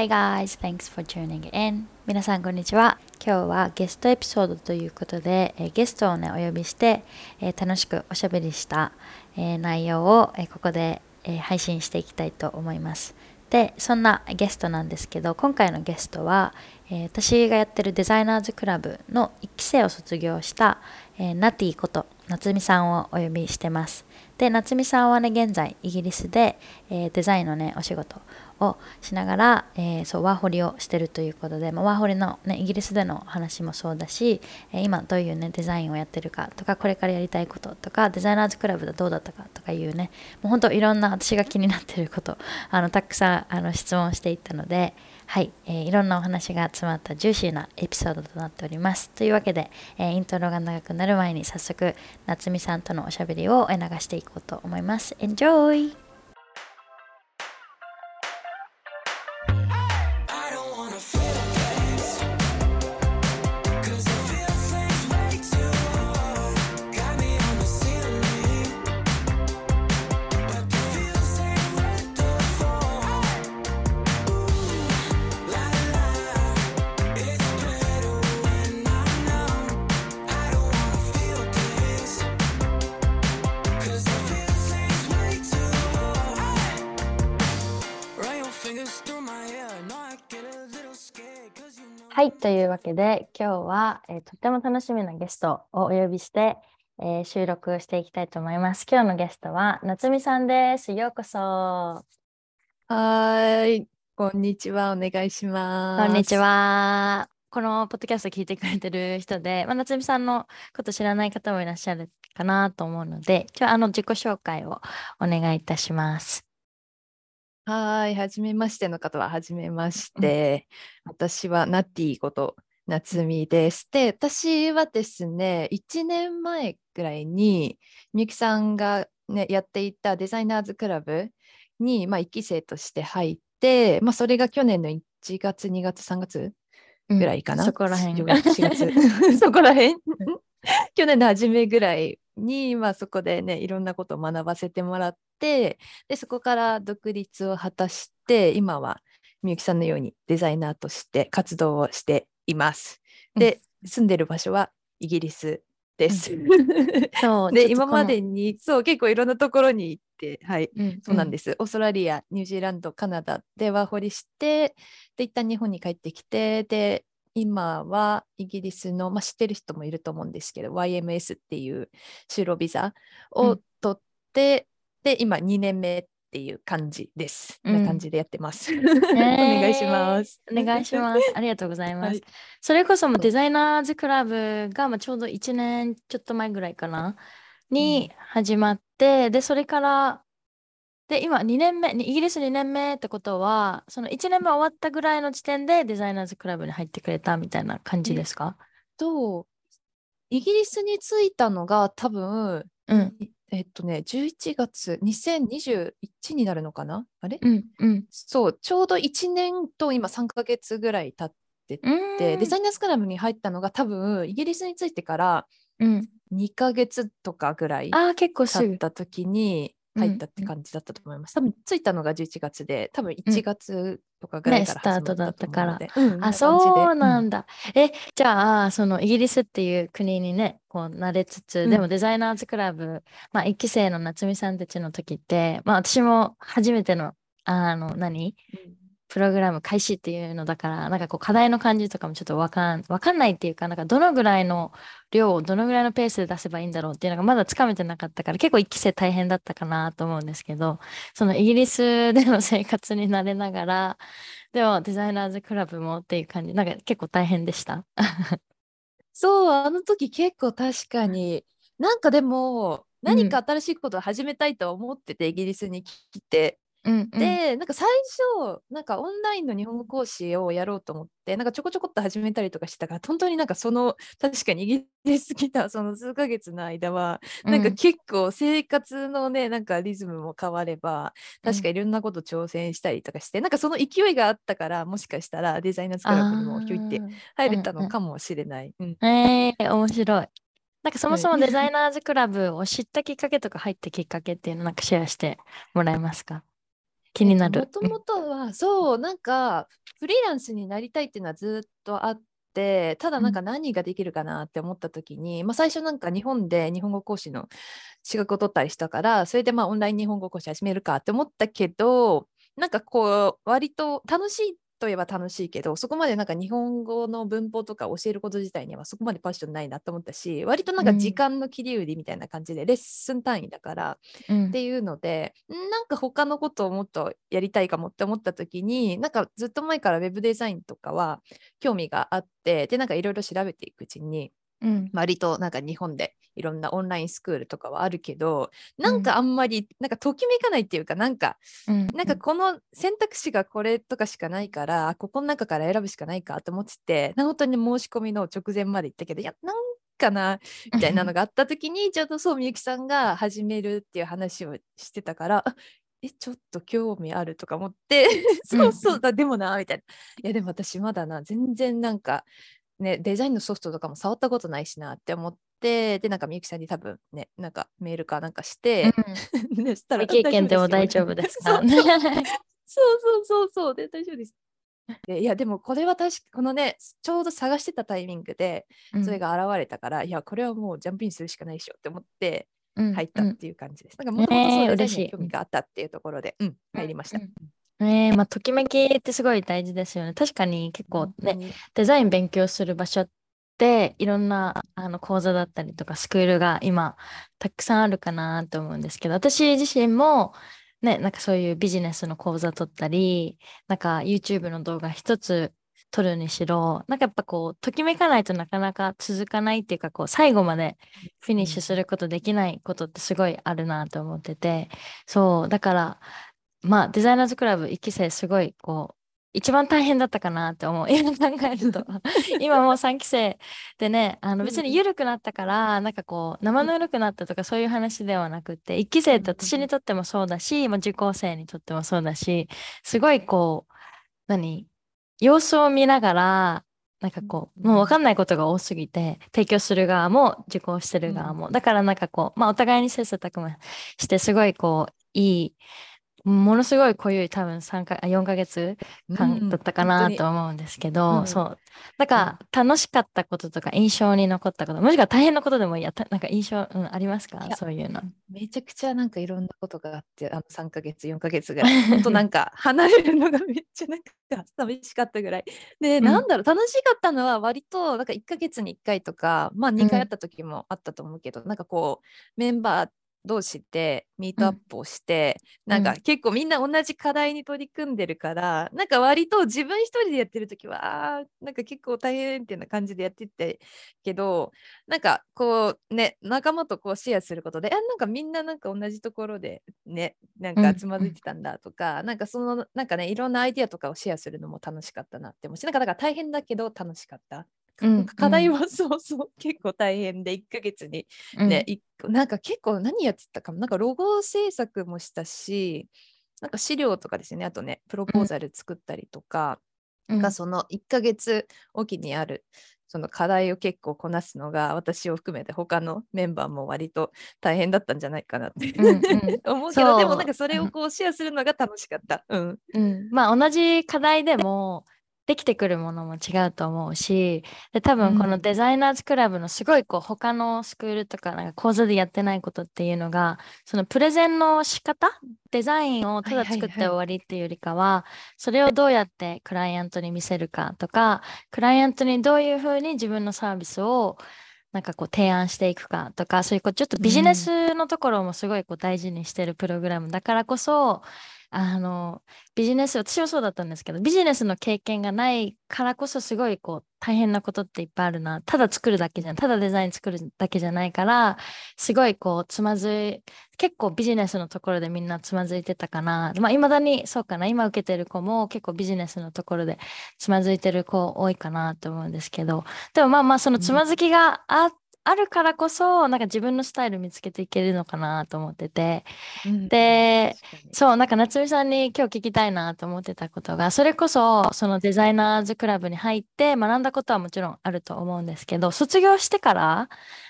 Hi guys, thanks for tuning in. 皆さんこんにちは。今日はゲストエピソードということで、えゲストをねお呼びして、え楽しくおしゃべりした、え内容を、えここで、え配信していきたいと思います。で、そんなゲストなんですけど、今回のゲストは、え私がやってるデザイナーズクラブの1期生を卒業した、えナティこと夏美さんをお呼びしてます。で、夏美さんはね、現在イギリスで、えーデザインのね、お仕事をしながら、えーそうワーホリをしてるということで、まあ、ワーホリの、ね、イギリスでの話もそうだし、えー今どういう、ね、デザインをやってるかとかこれからやりたいこととかデザイナーズクラブでどうだったかとかいうねもう本当いろんな私が気になってることあのたくさんあの質問していったので、はいえーいろんなお話が詰まったジューシーなエピソードとなっておりますというわけで、えーイントロが長くなる前に早速夏美さんとのおしゃべりを流していこうと思います Enjoy! い、というわけで今日は、えーとっても楽しみなゲストをお呼びして、えー収録していきたいと思います。今日のゲストは夏美さんです。ようこそ。はーい、こんにちは、お願いします。こんにち。は。このポッドキャスト聞いてくれてる人で、まあ、夏美さんのこと知らない方もいらっしゃるかなと思うので、今日はあの自己紹介をお願いいたします。はーい、はじめましての方ははじめまして。私はナッティこと夏美です。で、私はですね、1年前ぐらいにみゆきさんがね、やっていたデザイナーズクラブに、まあ、1期生として入って、まあ、それが去年の1月、2月、3月ぐらいかな。そこら辺4月、4月 そこら辺去年の初めぐらいに、まあ、そこでね、いろんなことを学ばせてもらって、で、そこから独立を果たして、今はみゆきさんのようにデザイナーとして活動をしています。で、住んでる場所はイギリスです。そうで、今まで、に、そう、結構いろんなところに行って、はい、そうなんでです。オーストラリア、ニュージーランド、カナダでワーホリして、で、一旦日本に帰ってきて、で、今はイギリスの、まあ、知ってる人もいると思うんですけど、YMS っていう就労ビザをうん取って、で、今2年目っていう感じです。うんな感じでやってます。おす。願いします。お願いします。ありがとうございます。はいそれこそもデザイナーズクラブがまあちょうど1年ちょっと前ぐらいかな？に始まって、で、それから、で、今2年目、にイギリス2年目ってことは、その1年目終わったぐらいの時点でデザイナーズクラブに入ってくれたみたいな感じですか？と、イギリスに着いたのが多分、うん。いえっとね、11月、2021になるのかな？あれ？うん。うん。そう、ちょうど1年と今3ヶ月ぐらい経ってて、うん。デザイナーズクラブに入ったのが多分イギリスに着いてからうん。2ヶ月とかぐらいああ、結構すぐ。経った時にうん入ったって感じだったと思います。多分着いたのが11月で、多分うん。1月とかぐらいねからスタート始まったと思うんあ、そうなうんん。だ。え、じゃあ、そのイギリスっていう国にね、こう慣れつつ、うん。でもデザイナーズクラブ、まあ、1期生の夏美さんたちの時って、まあ、私も初めての、あの、何プログラム開始っていうのだから、なんかこう課題の感じとかもちょっとわかん、わかんないっていうか、なんかどのぐらいの量をどのぐらいのペースで出せばいいんだろうっていうのがまだつかめてなかったから、結構一期生大変だったかなと思うんですけど、そのイギリスでの生活に慣れながら、でもデザイナーズクラブもっていう感じ、なんか結構大変でした？そう、あの時結構確かに、なんかでも、何か新しいことを始めたいとは思ってて、イギリスに来て。うんうん、で、なんか最初、なんかオンラインの日本語講師をやろうと思って、なんかちょこちょこっと始めたりとかしてたから、本当になんかその、確かにイギリス来たその数ヶ月の間は、なんか結構生活のね、なんかリズムも変われば、確かいろんなこと挑戦したりとかして、なんかその勢いがあったから、もしかしたらデザイナーズクラブにもひょいって入れたうんうん。のかもしれない。うん。えー、面白い。なんかそもそもはいデザイ ナーズクラブを知ったきっかけとか入ったきっかけっていうのなんかシェアしてもらえますか？気になる。もともとは、そう、なんか、フリーランスになりたいっていうのはずっとあってただなんか何ができるかなって思った時に、まあ、最初なんか日本で日本語講師の資格を取ったりしたからそれでまあオンライン日本語講師始めるかって思ったけどなんかこう割と楽しいといえば楽しいけどそこまでなんか日本語の文法とか教えること自体にはそこまでパッションないなと思ったし割となんか時間の切り売りみたいな感じでレッスン単位だから、うん。っていうのでなんか他のことをもっとやりたいかもって思った時になんかずっと前からウェブデザインとかは興味があってでなんかいろいろ調べていくうちにうん。割となんか日本でいろんなオンラインスクールとかはあるけどなんかあんまりなんかときめかないっていうかなんかうん。なんかこの選択肢がこれとかしかないからあここの中から選ぶしかないかと思ってて本当に申し込みの直前まで行ったけどいやなんかなみたいなのがあった時にちょうどそうみゆきさんが始めるっていう話をしてたからあえちょっと興味あるとか思って そうそうだでもなみたいな。いやでも私まだな全然なんかねデザインのソフトとかも触ったことないしなって思ってでなんかみゆきさんに多分ねなんかメールかなんかして、ねしたら未経験でも大丈夫ですかね。そうそう。そうそうで大丈夫です。でいやでもこれは確かこのねちょうど探してたタイミングでそれが現れたから、いやこれはもうジャンプインするしかないでしょって思って入ったっていう感じです。なんかもともとそういに興味があったっていうところで、うん、入りました。うんねえまあ、ときめきってすごい大事ですよね。確かに結構ね、ね、デザイン勉強する場所っていろんなあの講座だったりとかスクールが今たくさんあるかなと思うんですけど私自身もねなんかそういうビジネスの講座取ったりなんか YouTube の動画一つ撮るにしろなんかやっぱこうときめかないとなかなか続かないっていうかこう最後までフィニッシュすることできないことってすごいあるなと思ってて。そうだからまあデザイナーズクラブ1期生すごいこう一番大変だったかなって思う。今考えると。今もう3期生でねあの別に緩くなったからなんかこう生ぬるくなったとかそういう話ではなくて1期生って私にとってもそうだしもう受講生にとってもそうだしすごいこう何様子を見ながらなんかこう、もう分かんないことが多すぎて、提供する側も受講してる側も。だからなんかこう、まあお互いに切磋琢磨して、すごいこう、いい、ものすごい濃い多分3か、あ4ヶ月間だったかなと思うんですけど、うん。そう。だから楽しかったこととか印象に残ったこと、もしくは大変なことでもいい。や、たなんか印象、うん、ありますか？そういうの。めちゃくちゃなんかいろんなことがあって、あの3ヶ月、4ヶ月ぐらい、本当なんか離れるのがめっちゃなんか寂しかったぐらい。で、うん。なんだろう、楽しかったのは割となんか1ヶ月に1回とか、まあ2回うん。あった時もあったと思うけど、なんかこう、メンバー同士でミートアップをして、なんかうん結構みんな同じ課題に取り組んでるから、なんか割と自分一人でやってる時は、なんか結構大変っていうような感じでやっててけど、なんかこうね仲間とこうシェアすることであなんかみんななんか同じところでねなんうん。かつまずいてたんだとか、なんかそのなんかねいろんなアイディアとかをシェアするのも楽しかったなって思うしなんかだから大変だけど楽しかった。うん課題はそうそう結構大変で1ヶ月に。うん。なんか結構何やってたかも。なんかロゴ制作もしたしなんか資料とかですよね。あとねプロポーザル作ったりとか、うん。がその1ヶ月おきにあるその課題を結構こなすのが私を含めて他のメンバーも割と大変だったんじゃないかなって、うんうん。思うけどでもなんかそれをこうシェアするのが楽しかった。うん、うん、まあ同じ課題でもできてくるものも違うと思うしで多分このうんデザイナーズクラブのすごいこう他のスクールとかなんか講座でやってないことっていうのがそのプレゼンの仕方デザインをただ作って終わりっていうよりかはそれをどうやってクライアントに見せるかとかクライアントにどういうふうに自分のサービスをなんかこう提案していくかとかそういうこうちょっとビジネスのところもすごいこう大事にしてるプログラムだからこそあのビジネス私もそうだったんですけどビジネスの経験がないからこそすごいこう大変なことっていっぱいあるな。ただ作るだけじゃん。ただデザイン作るだけじゃないからすごいこうつまずい結構ビジネスのところでみんなつまずいてたかな。まあいまだにそうかな。今受けてる子も結構ビジネスのところでつまずいてる子多いかなと思うんですけど。でもまあまあそのつまずきがあっ,、あるからこそなんか自分のスタイル見つけていけるのかなと思ってて。うんでそうなんか夏美さんに今日聞きたいなと思ってたことがそれこそそのデザイナーズクラブに入って学んだことはもちろんあると思うんですけど卒業してから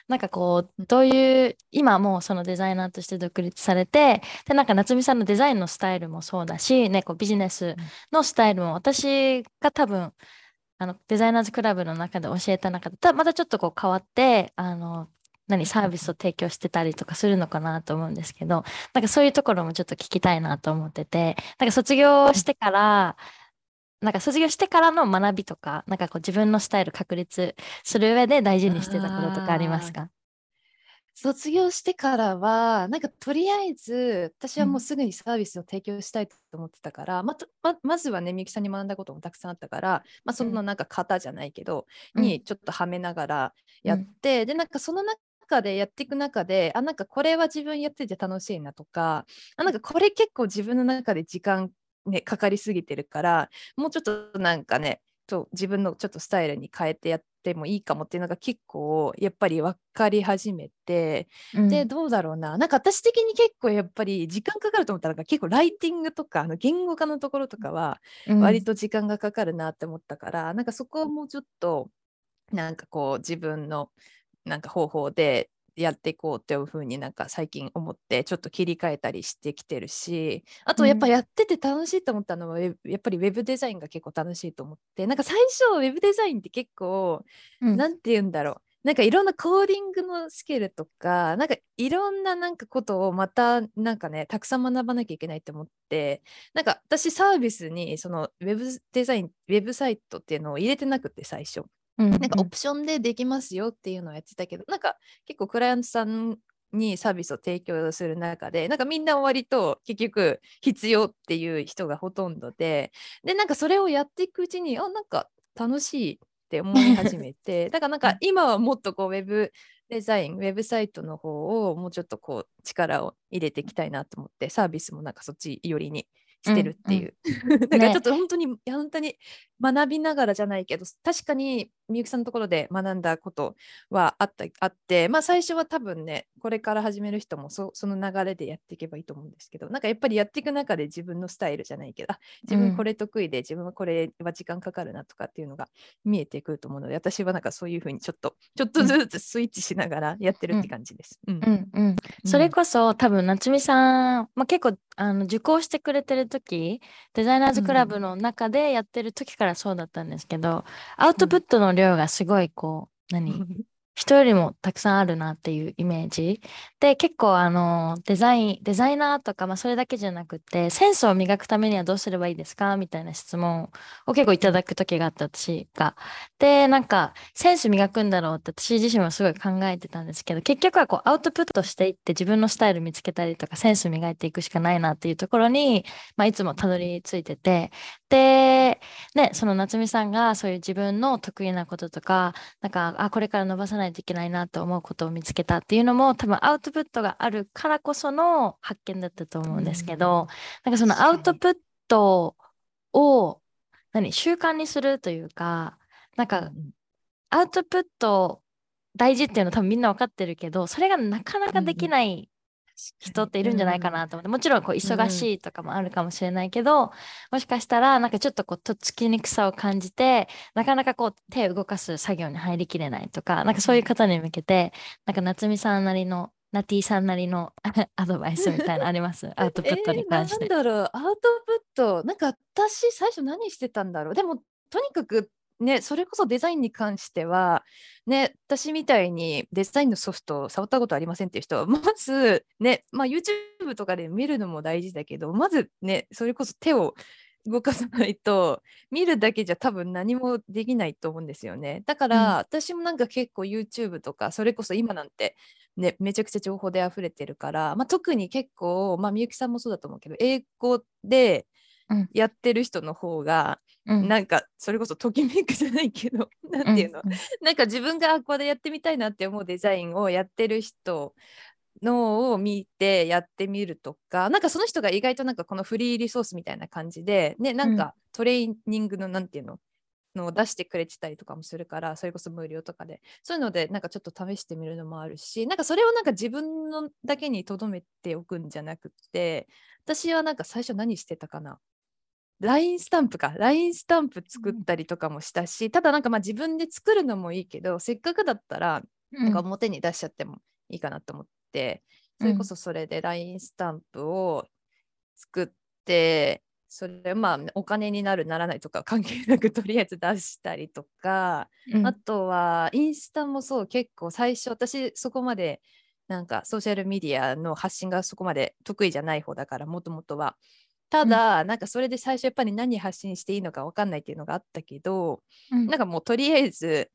なんかこうどういう今もうそのデザイナーとして独立されてでなんか夏美さんのデザインのスタイルもそうだし、ね、こうビジネスのスタイルも私が多分あのデザイナーズクラブの中で教えた中でたまたちょっとこう変わってあの何サービスを提供してたりとかするのかなと思うんですけどなんかそういうところもちょっと聞きたいなと思っててなんか卒業してからなんか卒業してからの学びとかなんかこう自分のスタイル確立する上で大事にしてたこととかありますか？卒業してからはなんかとりあえず私はもうすぐにサービスを提供したいと思ってたから、まとままずはねみゆきさんに学んだこともたくさんあったから、まあ、そのなんか型じゃないけど、うん。にちょっとはめながらやって、でなんかその中でやっていく中であなんかこれは自分やってて楽しいなとかあなんかこれ結構自分の中で時間、ね、かかりすぎてるからもうちょっとなんかねと自分のちょっとスタイルに変えてやってもいいかもっていうのが結構やっぱり分かり始めて、うん。でどうだろうな。なんか私的に結構やっぱり時間かかると思ったら結構ライティングとかあの言語化のところとかはうん。割と時間がかかるなって思ったから、なんかそこはもうちょっとなんかこう自分のなんか方法でやっていこうっていうふうになんか最近思ってちょっと切り替えたりしてきてるしあとやっぱうんやってて楽しいと思ったのは、ウェブやっぱりウェブデザインが結構楽しいと思ってなんか最初ウェブデザインって結構うんなんて言うんだろう。なんかいろんなコーディングのスキルとか、なんかいろんななんかことをまたなんかね、たくさん学ばなきゃいけないって思って、なんか私サービスにそのウェブデザイン、ウェブサイトっていうのを入れてなくて最初。うんなんかオプションでできますよっていうのをやってたけど、なんか結構クライアントさんにサービスを提供する中で、なんかみんな割と結局必要っていう人がほとんどで、で、なんかそれをやっていくうちに、あ、なんか楽しいって思い始めて、だからなんか今はもっとこうウェブデザイン、ウェブサイトの方をもうちょっとこう力を入れていきたいなと思って、サービスもなんかそっち寄りにしてるっていう。なん かちょっと本当に、いや本当に学びながらじゃないけど、確かにみゆきさんのところで学んだことはあったあって、まあ最初は多分ね、これから始める人もそその流れでやっていけばいいと思うんですけど、なんかやっぱりやっていく中で自分のスタイルじゃないけど、あ自うん。分これ得意で、自分はこれは時間かかるなとかっていうのが見えてくると思うので、私はなんかそういうふうにちょっと、ちょっとずつスイッチしながらやってるって感じです。うん。うんうん、それこそ多分夏美さん、まあ、結構あの受講してくれてる時デザイナーズクラブの中でやってる時からそうだったんですけど、アウトプットの量がすごいこう何？人よりもたくさんあるなっていうイメージ。で結構あのデザインデザイナーとか、まあ、それだけじゃなくてセンスを磨くためにはどうすればいいですか？みたいな質問を結構いただく時があった私が。でなんかセンス磨くんだろうって私自身もすごい考えてたんですけど結局はこうアウトプットしていって自分のスタイル見つけたりとかセンス磨いていくしかないなっていうところに、まあ、いつもたどり着いててねその夏美さんがそういう自分の得意なこととかなんかあこれから伸ばさないといけないなと思うことを見つけたっていうのも多分アウトプットがあるからこその発見だったと思うんですけど、なんかそのアウトプットを何習慣にするというかなんかアウトプット大事っていうの多分みんな分かってるけどそれがなかなかできない人っているんじゃないかなと思って、もちろんこう忙しいとかもあるかもしれないけど、もしかしたらなんかちょっとこうとっつきにくさを感じてなかなかこう手を動かす作業に入りきれないとかなんかそういう方に向けてなんか夏美さんなりのナティさんなりの アドバイスみたいなのあります？アウトプットに関して。えーなんだろう、アウトプット、なんか私、最初何してたんだろう。でも、とにかく、ね、それこそデザインに関しては、ね、私みたいにデザインのソフトを触ったことありませんっていう人は、まず、ね、まあ、YouTube とかで見るのも大事だけど、まずね、それこそ手を動かさないと、見るだけじゃ多分何もできないと思うんですよね。だから、私もなんか結構 YouTube とか、それこそ今なんて、ね、めちゃくちゃ情報で溢れてるから、まあ、特に結構、まあ、みゆきさんもそうだと思うけど英語でうんやってる人の方が、うん。なんかそれこそときめくじゃないけど なんていうの、うんなんか自分があこれやってみたいなって思うデザインをやってる人のを見てやってみるとかなんかその人が意外となんかこのフリーリソースみたいな感じでねなんかトレーニングのなんていうの？のを出してくれてたりとかもするからそれこそ無料とかで。そういうのでなんかちょっと試してみるのもあるしなんかそれをなんか自分のだけに留めておくんじゃなくって私はなんか最初何してたかな？LINE スタンプか。LINE スタンプ作ったりとかもしたし、ただなんかまあ自分で作るのもいいけどせっかくだったらなんか表に出しちゃってもいいかなと思って、それこそそれで LINE スタンプを作って、それまあお金になるならないとか関係なくとりあえず出したりとか、うん。あとはインスタもそう結構最初私そこまでなんかソーシャルメディアの発信がそこまで得意じゃない方だからもともとは。ただ、なんかそれで最初やっぱり何発信していいのか分かんないっていうのがあったけど、うん。なんかもうとりあえず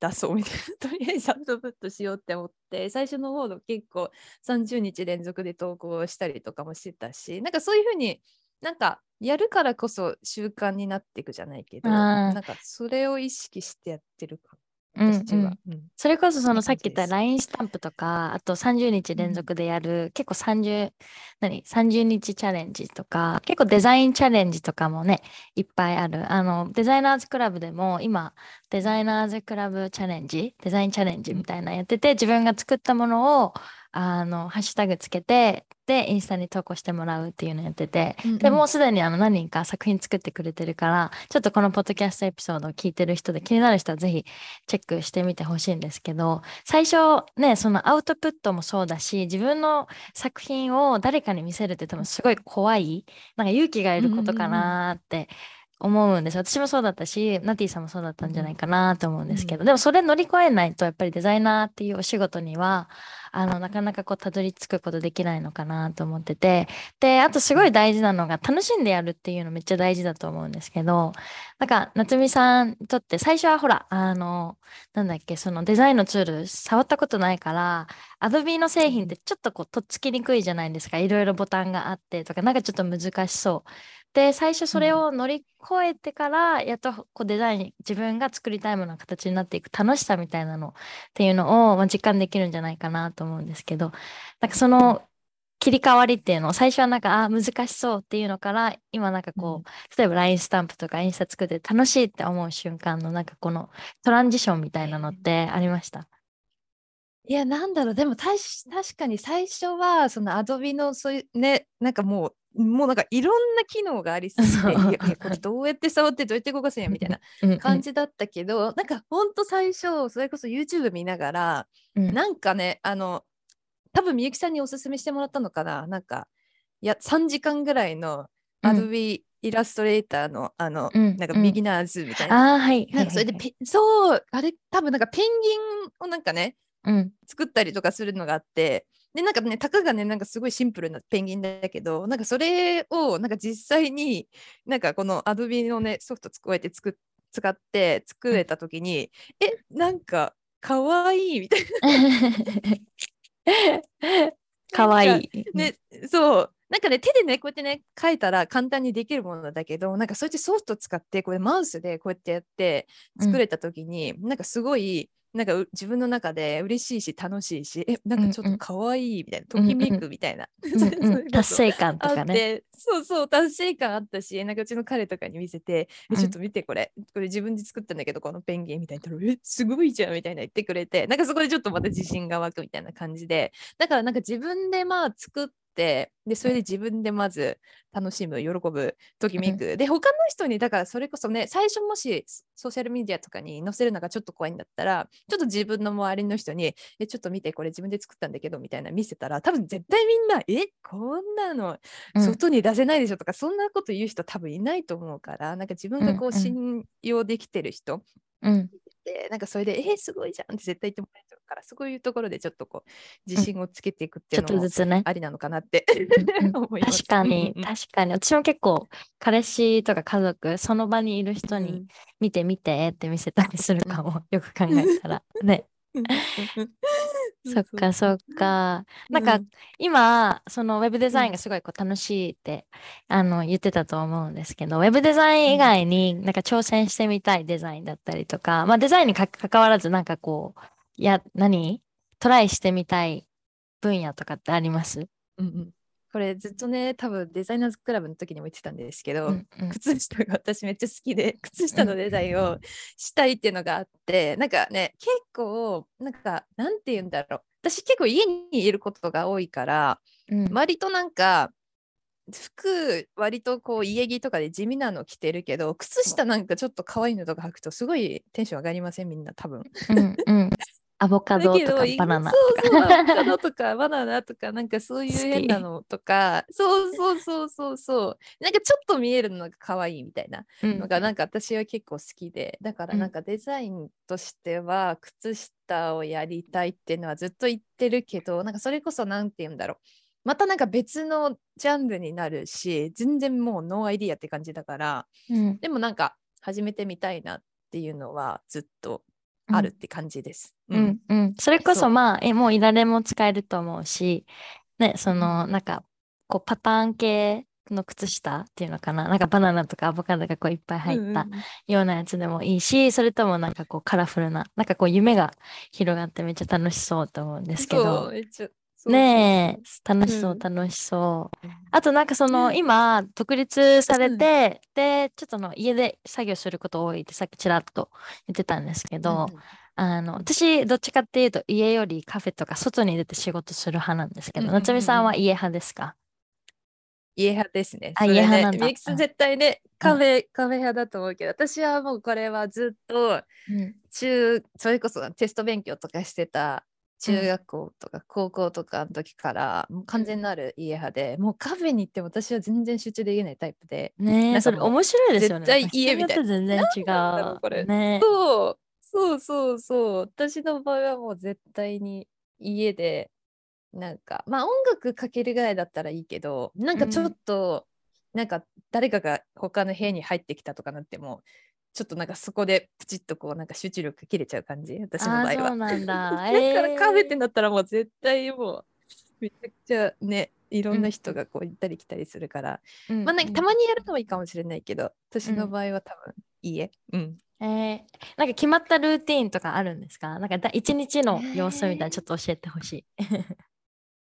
出そうみたいな、とりあえずアウトプットしようって思って、最初の方の結構30日連続で投稿したりとかもしてたし、なんかそういうふうになんかやるからこそ習慣になっていくじゃないけど、あーなんかそれを意識してやってるか、うん私は。うんうんそれこそそのさっき言った LINE スタンプとか、あと30日連続でやる、結構30、何 ?30 日チャレンジとか、結構デザインチャレンジとかもね、いっぱいある。あの、デザイナーズクラブでも今、デザイナーズクラブチャレンジ、デザインチャレンジみたいなのやってて、自分が作ったものを、あの、ハッシュタグつけて、で、インスタに投稿してもらうっていうのやってて、でうんうん。もうすでにあの何人か作品作ってくれてるから、ちょっとこのポッドキャストエピソードを聞いてる人で気になる人はぜひチェックしてみてほしいんですけど、最初ね、そのアウトプットもそうだし、自分の作品を誰かに見せるって多分すごい怖い、なんか勇気がいることかなーって思うんですよ。私もそうだったし、ナティさんもそうだったんじゃないかなと思うんですけど、でもそれ乗り越えないとやっぱりデザイナーっていうお仕事には、あの、なかなかこうたどり着くことできないのかなと思ってて、で、あとすごい大事なのが楽しんでやるっていうのめっちゃ大事だと思うんですけど、なんか夏美さんにとって最初はほら、あの、なんだっけ、そのデザインのツール触ったことないから、Adobe の製品ってちょっとこうとっつきにくいじゃないですか。いろいろボタンがあってとか、なんかちょっと難しそう。で、最初それを乗り越えてから、やっとこうデザイン、自分が作りたいものが形になっていく楽しさみたいなのっていうのを、まあ、実感できるんじゃないかなと思うんですけど、なんかその切り替わりっていうのを最初はなんか、あー難しそうっていうのから、今なんかこう、例えば LINE スタンプとかインスタ作って楽しいって思う瞬間のなんかこのトランジションみたいなのってありました？いや、なんだろう、でもたし確かに最初は、その Adobe のそういうね、なんかもう、もうなんかいろんな機能がありすぎて、そういやいや、これどうやって触ってどうやって動かすんやみたいなうんうん感じだったけど、なんかほんと最初、それこそ YouTube 見ながら、うんなんかね、あの、多分みゆきさんにおすすめしてもらったのかな、なんか、いや、3時間ぐらいのうん Adobe イラストレーターの、あの、うんなんかうんビギナーズみたいな。ああ、はい。なんかそれではいはいペ、そう、あれ、多分なんかペンギンをなんかね、はいうん。作ったりとかするのがあって。でなんかねたかがねなんかすごいシンプルなペンギンだけどなんかそれをなんか実際になんかこの Adobe のねソフトこうやって作っ使って作れた時に、えなんかかわいいみたい かわいい。なねそう。なんかね手でねこうやってね書いたら簡単にできるものだけどなんかそうやってソフト使ってこれマウスでこうやってやって作れた時に、なんかすごいなんかう自分の中で嬉しいし楽しいしえなんかちょっとかわいいみたいな、ときめくみたいな、達成感とあかね。そうそう達成感あったしなんかうちの彼とかに見せて、えちょっと見てこれ。これ自分で作ったんだけどこのペンギンみたいなえすごいじゃんみたいな言ってくれてなんかそこでちょっとまた自信が湧くみたいな感じで。だからなんか自分でまあ作ってでそれで自分でまず楽しむ喜ぶときめく、で他の人にだからそれこそね最初もしソーシャルメディアとかに載せるのがちょっと怖いんだったらちょっと自分の周りの人にえちょっと見てこれ自分で作ったんだけどみたいな見せたら多分絶対みんなえこんなのうん。外に出せないでしょとか、そんなこと言う人多分いないと思うからなんか自分がこうんうんう信用できてる人うん。でなんかそれでえー、すごいじゃんって絶対言ってもらえちゃうからそういうところでちょっとこう自信をつけていくってちょっいうのもとずつね。ありなのかなって 思います。確かに確かに。私も結構彼氏とか家族その場にいる人に見て見てって見せたりするかも、よく考えたら。ね。うんそっかそっか。なんか今そのウェブデザインがすごいこう楽しいってあの言ってたと思うんですけどウェブデザイン以外になんか挑戦してみたいデザインだったりとかまあデザインにか関わらずなんかこういや何？トライしてみたい分野とかってあります？うんうんこれずっとね多分デザイナーズクラブの時にも言ってたんですけど、うんうん。靴下が私めっちゃ好きで 靴下のデザインをしたいっていうのがあって、なんかね結構なんかなんて言うんだろう。私結構家にいることが多いからうん。割となんか服割とこう家着とかで地味なの着てるけど靴下なんかちょっと可愛いのとか履くとすごいテンション上がりません？みんな多分。うんうんアボカドとかバナナそうそうアボカドとかバナナとかなんかそういう変なのとかそうそうそうそうそう。なんかちょっと見えるのが可愛いみたいなうん。のがなんか私は結構好きで。だからうん。なんかデザインとしては靴下をやりたいっていうのはずっと言ってるけどなんかそれこそなんて言うんだろう。またなんか別のジャンルになるし全然もうノーアイディアって感じだからうん。でもなんか始めてみたいなっていうのはずっとあるって感じです。うん。うん、それこそまあえもういられも使えると思うしねそのうん。なんかこうパターン系の靴下っていうのかな？なんかバナナとかアボカドがこういっぱい入ったうんうんようなやつでもいいしそれともなんかこうカラフルななんかこう夢が広がってめっちゃ楽しそうと思うんですけそどうめっちゃねえ楽しそううん。楽しそう。あとなんかそのうん。今独立されうん。てでちょっとあの家で作業すること多いってさっきちらっと言ってたんですけど、あの、私、どっちかっていうと、家よりカフェとか外に出て仕事する派なんですけど、うんうんうんうん。夏美さんは家派ですか？家派ですね。あ家派なんだ。ねみゆきさん絶対ね、カフェ、カフェ派だと思うけど、私はもうこれはずっとうん。中、それこそテスト勉強とかしてた中学校とか高校とかの時から、もう完全なる家派で、もうカフェに行っても私は全然集中できないタイプで、ねそれ面白いですよね。絶対家み全然違なんだろうこれう。ねそう、そうそうそう。私の場合はもう絶対に家で、なんか、まあ音楽かけるぐらいだったらいいけど、なんかちょっと、なんか誰かが他の部屋に入ってきたとかなっても、ちょっとなんかそこでプチッとこうなんか集中力切れちゃう感じ、私の場合は。そうなんだ。だからカフェってえなったらもう絶対もう、めちゃくちゃね、いろんうなん人がこう行ったり来たりするから、ーまあなんかたまにやるのはいいかもしれないけど、私うんの場合は多分家。うん。えーなんか決まったルーティーンとかあるんですか？なんかだ一日の様子みたいなえーちょっと教えてほしい。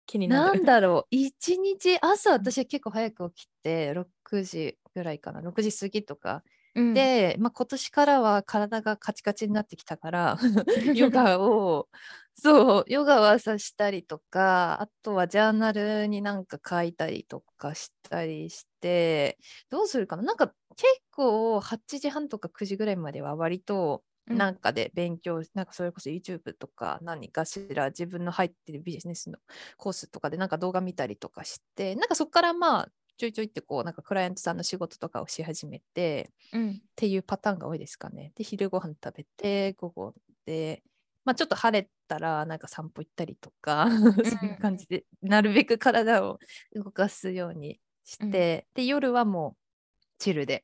気になる。なんだろう、一日朝私は結構早く起きて、6時ぐらいかな、6時過ぎとか。うん、で、まあ、今年からは体がカチカチになってきたから、ヨガを、そう、ヨガを朝したりとか、あとはジャーナルになんか書いたりとかしたりして、どうするかな？なんか結構8時半とか9時ぐらいまでは割と、うん。なんかで勉強、なんかそれこそ YouTube とか何かしら自分の入ってるビジネスのコースとかでなんか動画見たりとかして、なんかそこからまあちょいちょいってこうなんかクライアントさんの仕事とかをし始めてうん。っていうパターンが多いですかね。で、昼ご飯食べて、午後で、まあちょっと晴れたらなんか散歩行ったりとか、そんな感じで、なるべく体を動かすようにして、で、夜はもうチルで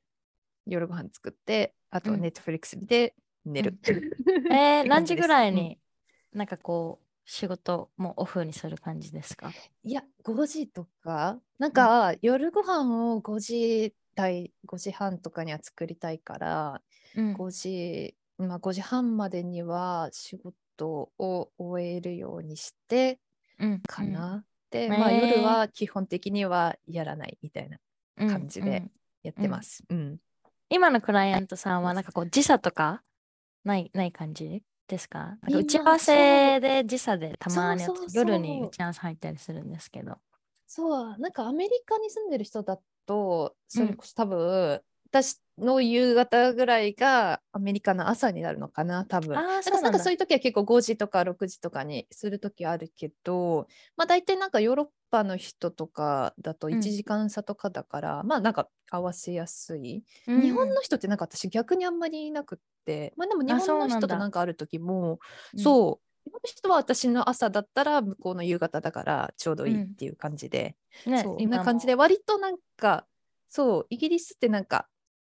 夜ご飯作って、あとうん。ネットフリックス見て寝る。えー何時ぐらいに、なんかこう、仕事もオフにする感じですか？いや、5時とか、なんか夜ご飯を5時台、5時半とかには作りたいから、うん。5時、まあ、5時半までには仕事を終えるようにしてうんかな。で、うん。まあ、夜は基本的にはやらないみたいなうん感じでうんやってます。うん。今のクライアントさんはなんかこう時差とかないない感じですか？打ち合わせで時差でたまに夜に打ち合わせ入ったりするんですけど。そう、なんかアメリカに住んでる人だと、そうん。れこそ多分、私の夕方ぐらいがアメリカの朝になるのかな、多分。あそうなんだ。なんかそういう時は結構5時とか6時とかにする時あるけど、まあ大体なんかヨーロッパの人とかだとうん。1時間差とかだから、まあなんか合わせやすい。うん日本の人ってなんか私逆にあんまりいなくって、まあでも日あ本の人となんかある時も、うん。そう、の人は私の朝だったら向こうの夕方だからちょうどいいうん。っていう感じで、ね、そう今な感じでも割となんかそうイギリスってなんか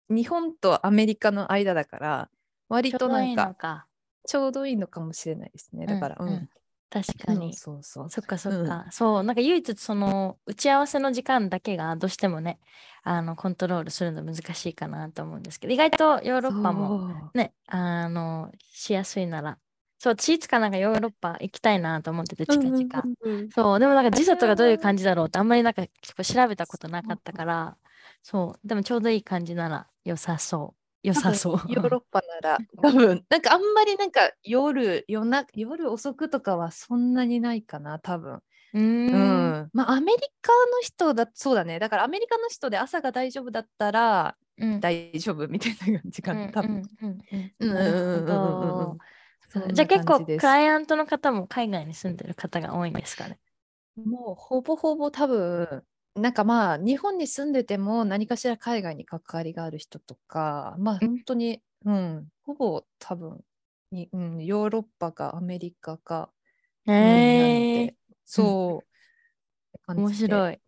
日本とアメリカの間だから割となんか。ちょうどいいのか。もしれないですね。だからううん。ん、確かに。そうそうそっかそっうん。か、そうなんか唯一その打ち合わせの時間だけがどうしてもねあのコントロールするの難しいかなと思うんですけど意外とヨーロッパもねあのしやすいならそう、チーツかなんかヨーロッパ行きたいなと思ってて、近々。うんうんうんそう、でもなんか時差とかどういう感じだろうってあんまりなんか結構調べたことなかったから、そう、でもちょうどいい感じなら良さそう。良さそう。多分ヨーロッパなら 多分なんかあんまりなんか夜夜な夜遅くとかはそんなにないかな多分。うー。うんん。まあアメリカの人だそうだねだからアメリカの人で朝が大丈夫だったらうん。大丈夫みたいな感じかな多分。うんうんうんうんうんうんうんじゃあ結構クライアントの方も海外に住んでる方が多いんですかね？もうほぼほぼ多分なんかまあ日本に住んでても何かしら海外に関わりがある人とかまあうん。本当にうんほぼ多分に、うん、ヨーロッパかアメリカか、へえで、そう、って感じで。面白い。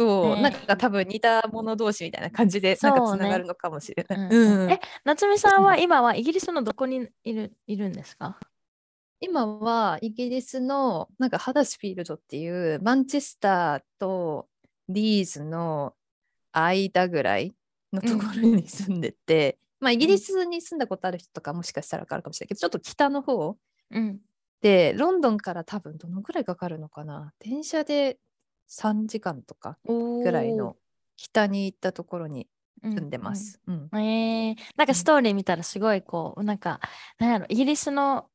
そう、ね。なんか多分似た者同士みたいな感じでなんかつながるのかもしれない。うんうん。え、夏美さんは今はイギリスのどこにいるいるんですか？今はイギリスのなんかハダスフィールドっていうマンチェスターとリーズの間ぐらいのところに住んでて、まあイギリスに住んだことある人とかもしかしたらわかるかもしれない。けどちょっと北の方うん。でロンドンから多分どのぐらいかかるのかな？電車で3時間とかぐぐらいの北に行ったところに住住んでま。す。うんうんえー、なんかストーリー見たらすごいこう、なんか、なんやろ、イギリスの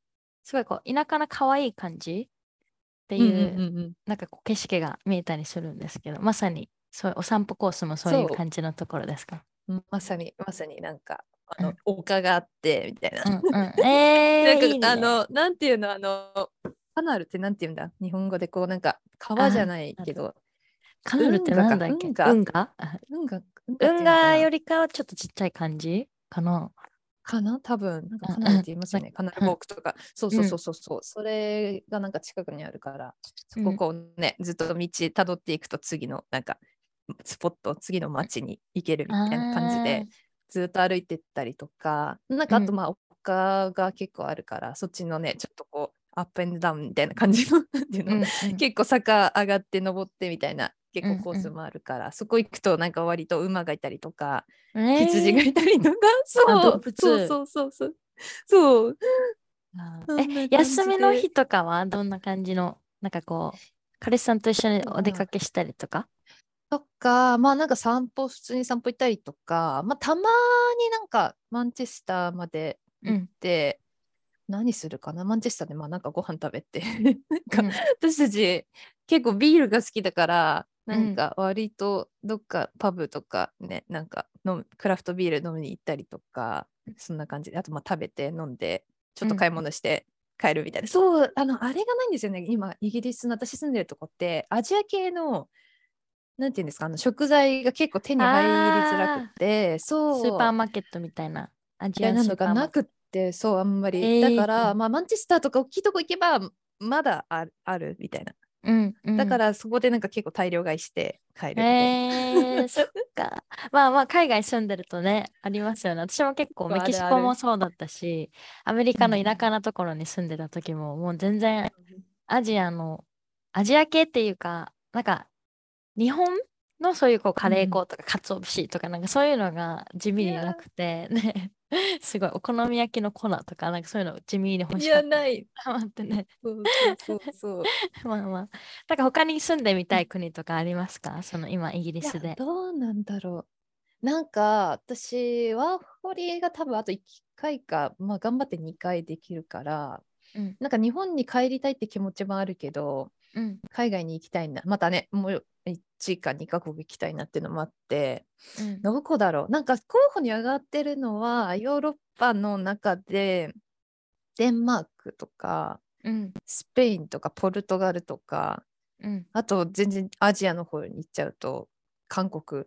すごいこう、田舎の可愛い感じっていう、うんうんうんうんなんかこう景色が見えたりするんですけど、まさにそうお散歩コースもそういう感じのところですか？まさにまさになんかあの、うん丘があってみたいな。うんうん、えー、なんかねあのなんていうのあのカナルってなんていうんだ？日本語でこうなんか川じゃないけど。カナルってなんだっけ？運河か？運河？運河。よりりかはちょっとちっちゃい感じ？かな？かな？多分。なんかうんカナルって言いますよね、カナルうんウォークとか、そうそうそうそうそう。それがなんか近くにあるからそここうね、ずっと道たどっていくと次のなんかスポット次の町に行けるみたいな感じでずっと歩いてったりとか。なんかあとうん。まあ丘が結構あるから、そっちのねちょっとこうアップエンドダウンみたいな感じのなんていうの、うんうん。結構坂上がって登ってみたいな結うん。構コースもあるから、そこ行くとなんか割と馬がいたりとか、えー。羊がいたりとか、そうそうそうそうそう。そう。え、休みの日とかはどんな感じの、なんかこう、彼氏さんと一緒にお出かけしたりとか？とか。まあなんか散歩普通に散歩行ったりとかまあたまになんかマンチェスターまで行って、何するかな？マンチェスターでまあなんかご飯食べて。なんか、私たち結構ビールが好きだからなんか割とどっかパブとかねなんか飲むクラフトビール飲みに行ったりとかそんな感じ。であとまあ食べて飲んでちょっと買い物して帰るみたいな、そうあのあれがないんですよね。今イギリスの私住んでるとこってアジア系のなんていうんですかあの食材が結構手に入りづらくてそう。スーパーマーケットみたいな、アジアなのがなくってそうあんまり、えーだから、まあ、マンチェスターとか大きいとこ行けばまだあるあるみたいなト。うんうんだからそこでなんか結構大量買いして帰るみたいな。えー、そっか。まあまあ、海外住んでるとね、ありますよね。私も結構メキシコもそうだったし、アメリカのうん田舎なところに住んでた時も、もう全然アジアの、アジア系っていうか、なんか、日本のそういうこうカレー粉とか鰹節とかなんかそういうのが地味になくて、ね、すごいお好み焼きの粉とかなんかそういうの地味に欲いしかった。やない。待ってね。そうそうそう。まあまあ。なんか他に住んでみたい国とかありますか？その今イギリスで。どうなんだろう。なんか私ワーホリが多分あと1回か、まあ、頑張って2回できるからうん。なんか日本に帰りたいって気持ちもあるけどうん。海外に行きたいなまたねもう1か2カ国行きたいなっていうのもあってうん。どこだろう？なんか候補に上がってるのはヨーロッパの中でデンマークとかうん。スペインとかポルトガルとかうん。あと全然アジアの方に行っちゃうと韓国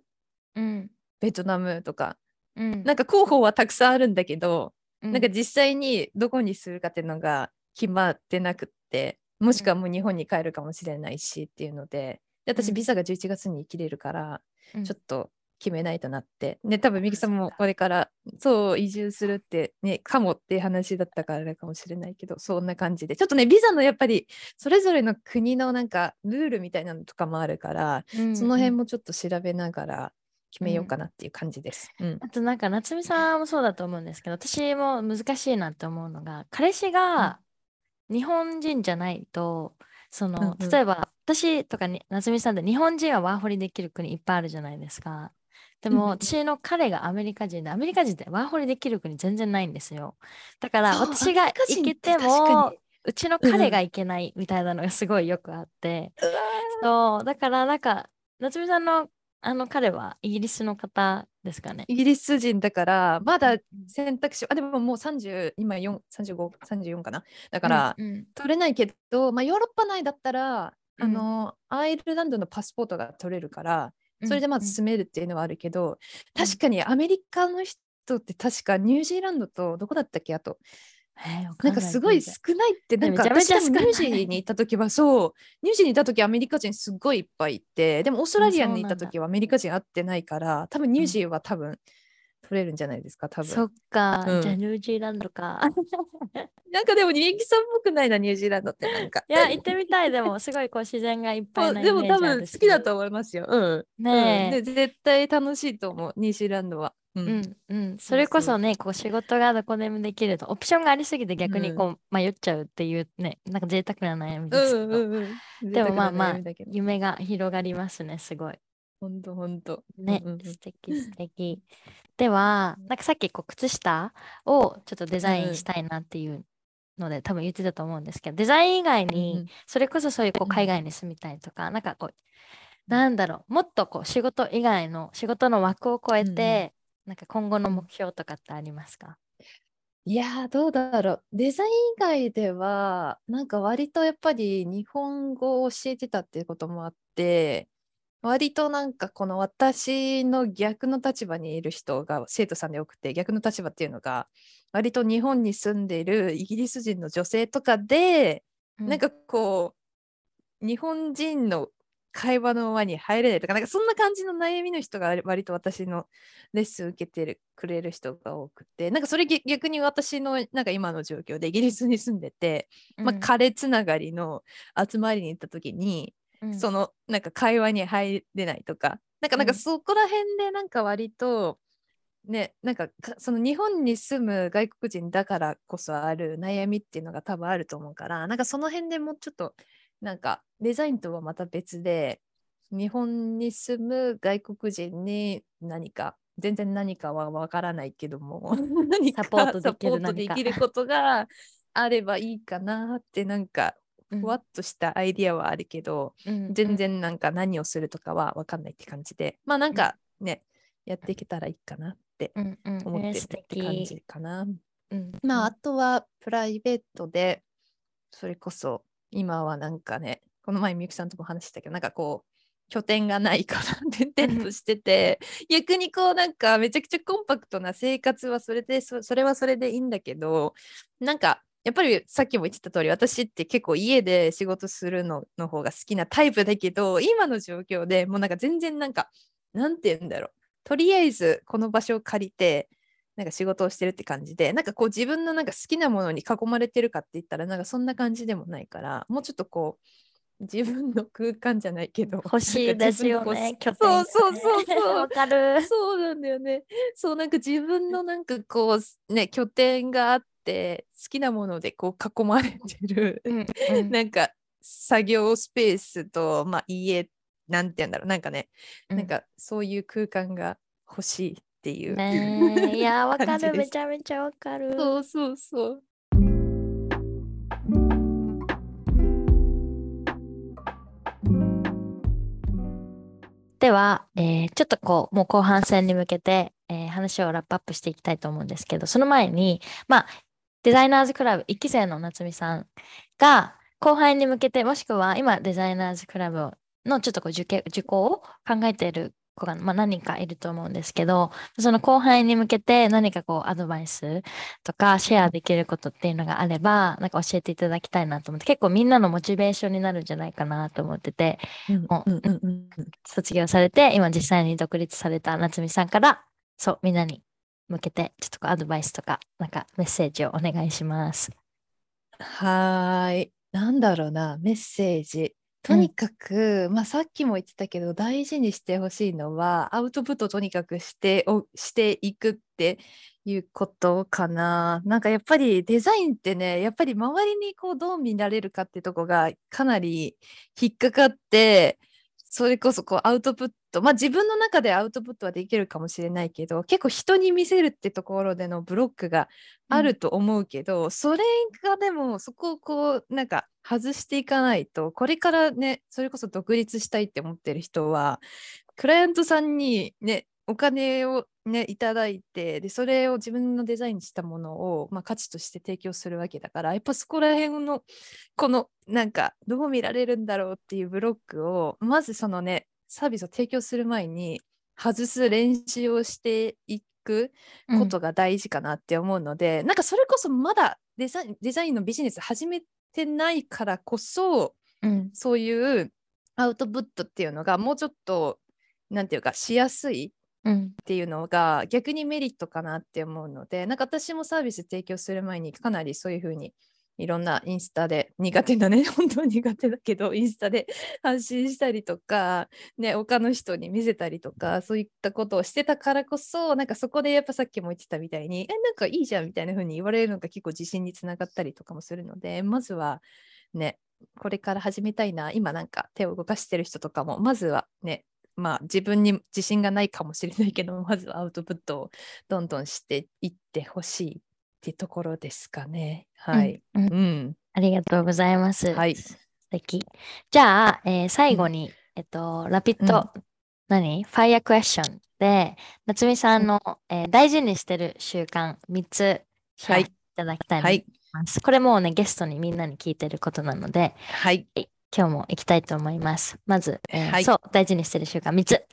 うん。ベトナムとかうん。なんか候補はたくさんあるんだけど、うんなんか実際にどこにするかっていうのが決まってなくってもしくはもう日本に帰るかもしれないしっていうのでで私うん。ビザが11月に切れるから、うん。ちょっと決めないとなって。で多分ミキさんもこれからそう移住するってねかもっていう話だったからかもしれないけどそんな感じで。ちょっとねビザのやっぱりそれぞれの国のなんかルールみたいなのとかもあるから、うんその辺もちょっと調べながら決めようかなっていう感じです。うん。あとなんか夏美さんもそうだと思うんですけど私も難しいなって思うのが彼氏が日本人じゃないとその、例えば私とかに夏美さんって日本人はワーホリできる国いっぱいあるじゃないですか。でも私の彼がアメリカ人でアメリカ人ってワーホリできる国全然ないんですよ。だから私が行けてもにうちの彼が行けないみたいなのがすごいよくあって。うわそう、だからなんか、夏美さんのあの彼はイギリスの方ですかね。イギリス人だから、まだうん選択肢、あ、でももう30、今4、35、34かな。だから、うんうん。取れないけど、まあ、ヨーロッパ内だったら、うん。あの、アイルランドのパスポートが取れるから、それでまず進めるっていうのはあるけど、うん。確かにアメリカの人って確かニュージーランドとどこだったっけあとなんかい。すごい少ないってなんか私でもニュージーに行った時はそう。ニュージーに行った時アメリカ人すごいいっぱいいてでもオーストラリアに行った時はアメリカ人会ってないから多分ニュージーは多分取れるんじゃないですか多分。そっか、うん。じゃあニュージーランドか。なんかでも人気さんっぽくないなニュージーランドってなんか。いや、行ってみたい。でも、すごいこう自然がいっぱそいうなイメージでも多分好きだと思いますよ。うん。ねえ。うん、で絶対楽しいと思うニュージーランドはううんうん、それこそね、こう仕事がどこでもできると、オプションがありすぎて逆にこう迷っちゃうっていうね、なんか贅沢な悩みですけど、うんうんうんでもまあまあ夢が広がりますね、すごい。ほんとほんと。ね、うんうんうん。素敵素敵。では、なんかさっきこう靴下をちょっとデザインしたいなっていうので、多分言ってたと思うんですけど、デザイン以外うんうにん、それこそそういうこううん海外に住みたいとか、なんかこう、なんだろう、もっとこう仕事以外の仕事の枠を超えうんうん。て、なんか今後の目標とかってありますか？いやー、どうだろう。デザイン以外では、なんか割とやっぱり日本語を教えてたっていうこともあって、割となんかこの私の逆の立場にいる人が生徒さんで多くて、逆の立場っていうのが、割と日本に住んでいるイギリス人の女性とかで、なんかこう、日本人の会話の輪に入れないとか、なんかそんな感じの悩みの人が割と私のレッスン受けてるくれる人が多くて、なんかそれ逆逆に私のなんか今の状況でイギリスに住んでて、まあ、うん彼つながりの集まりに行った時に、うん。そのなんか会話に入れないとか、なんかなんかうんそこら辺でなんか割と、ね、なんかかその日本に住む外国人だからこそある悩みっていうのが多分あると思うから、なんかその辺でもうちょっとなんかデザインとはまた別で、日本に住む外国人に何か、全然何かはわからないけども、サポートできるできることがあればいいかなってなんかうん。ふわっとしたアイディアはあるけど、うん全然なんか何をするとかは分かんないって感じで、まあなんかね、やっていけたらいいかなってうんうん。思ってるって感敵じかな。うん。まああうんとはプライベートで、それこそ今はなんかね、この前みゆきさんとも話したけど、なんかこう、拠点がないから転々としてて、逆にこうなんかめちゃくちゃコンパクトな生活はそれでそそれはそれでいいんだけどなんかやっぱりさっきも言ってた通り私って結構家で仕事するのの方が好きなタイプだけど今の状況でもうなんか全然なんかなんて言うんだろう。とりあえずこの場所を借りてなんか仕事をしてるって感じでなんかこう自分のなんか好きなものに囲まれてるかって言ったらなんかそんな感じでもないからもうちょっとこう自分の空間じゃないけど欲しいですよね、拠点そうそうそうそう。わかる。そうなんだよね。そうなんか自分のなんかこうね拠点があって好きなものでこう囲まれてる、うんうん。なんか作業スペースとまあ家なんて言うんだろうなんかね、なん。かそういう空間が欲しいっていう。ねえ いやわかるめちゃめちゃわかる。そうそうそう。では、えーちょっとこう、もう後半戦に向けて、えー話をラップアップしていきたいと思うんですけど、その前に、まあ、デザイナーズクラブ1期生の夏美さんが、後輩に向けて、もしくは今、デザイナーズクラブのちょっとこう受験受講を考えている子が、まあ、何人かいると思うんですけど、その後輩に向けて何かこう、アドバイスとかシェアできることっていうのがあれば、なんか教えていただきたいなと思って、結構みんなのモチベーションになるんじゃないかなと思ってて、もううんうんうん卒業されて、今実際に独立された夏美さんから、そう、みんなに向けて、ちょっとこうアドバイスとか、なんかメッセージをお願いします。はーい。なんだろうな、メッセージ。とにかく、まあさっきも言ってたけど大事にしてほしいのはアウトプットとにかくしておしていくっていうことかな。なんかやっぱりデザインってねやっぱり周りにこうどう見られるかってとこがかなり引っかかってそれこそこうアウトプットまあ自分の中でアウトプットはできるかもしれないけど結構人に見せるってところでのブロックがあると思うけど、それがでもそこをこうなんか外していかないとこれからねそれこそ独立したいって思ってる人はクライアントさんにねお金をねいただいてでそれを自分のデザインしたものを、まあ、価値として提供するわけだからやっぱそこら辺のこのなんかどう見られるんだろうっていうブロックをまずそのねサービスを提供する前に外す練習をしていくことが大事かなって思うので、なんかそれこそまだデザインデザインのビジネス始めてないからこそうん。そういうアウトプットっていうのがもうちょっとなんていうかしやすいうん。っていうのが逆にメリットかなって思うのでなんか私もサービス提供する前にかなりそういうふうにいろんなインスタで苦手だね 本当苦手だけどインスタで 発信したりとか、ね、他の人に見せたりとかそういったことをしてたからこそなんかそこでやっぱさっきも言ってたみたいにえなんかいいじゃんみたいな風に言われるのが結構自信につながったりとかもするのでまずはねこれから始めたいな今なんか手を動かしてる人とかもまずはねまあ自分に自信がないかもしれないけどまずはアウトプットをどんどんしていってほしい。ってところですかね。はい。うんうんうん。ありがとうございます。はい素敵。じゃあ、えー最後に、えっと、ラピッド、何ファイアクエスチョンで、夏美さんの、えー大事にしてる習慣3つはいいただきたいはい。と思います。これもうね、ゲストにみんなに聞いてることなので、はい。今日も行きたいと思います。まず、えーはいそう、大事にしてる習慣3つ。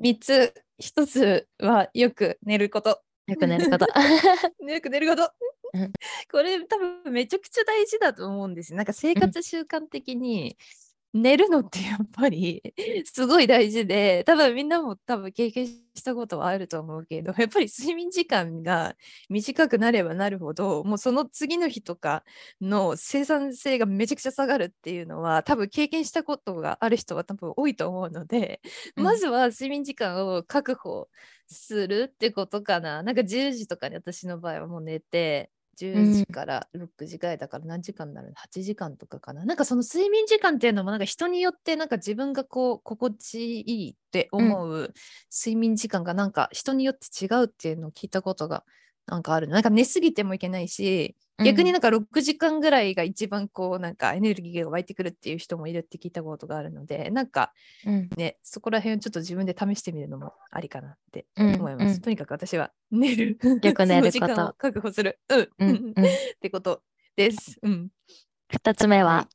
3つ。1つはよく寝ること。よく寝ること。よく寝ることうん。これ多分めちゃくちゃ大事だと思うんですよ。なんか生活習慣的に寝るのってやっぱり すごい大事で、多分みんなも多分経験したことはあると思うけど、やっぱり睡眠時間が短くなればなるほど、もうその次の日とかの生産性がめちゃくちゃ下がるっていうのは、多分経験したことがある人は多分多いと思うので、うんまずは睡眠時間を確保するってことかな。なんか10時とかに私の場合はもう寝て、10時から6時ぐらいだから何時間になるの ?8 時間とかかな？なんかその睡眠時間っていうのもなんか人によってなんか自分がこう心地いいって思う睡眠時間がなんか人によって違うっていうのを聞いたことがなんかあるの。なんか寝すぎてもいけないし、逆になんか6時間ぐらいが一番こうなんかエネルギーが湧いてくるっていう人もいるって聞いたことがあるので、なんかうんね、そこら辺をちょっっと自分で試してみるのもありかなってうん思います。うんとにかく私は寝る。よく寝るその時間をこと確保する。うん。うんうんってことです。うん。2つ目は、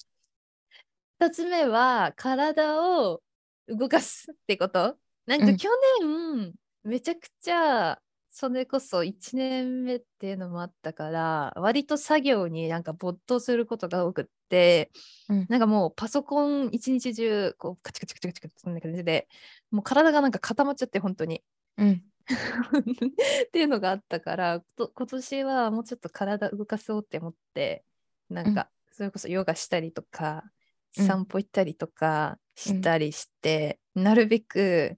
二つ目は体を動かすってこと？なんうんか去年、めちゃくちゃそれこそ1年目っていうのもあったから割と作業になんか没頭することが多くって、うん。なんかもうパソコン一日中こうカチカチカチカチカチそんな感じでもう体がなんか固まっちゃって本当に。うん。っていうのがあったから今年はもうちょっと体動かそうって思ってなんかそれこそヨガしたりとか、うん。散歩行ったりとかうんしたりして、なるべく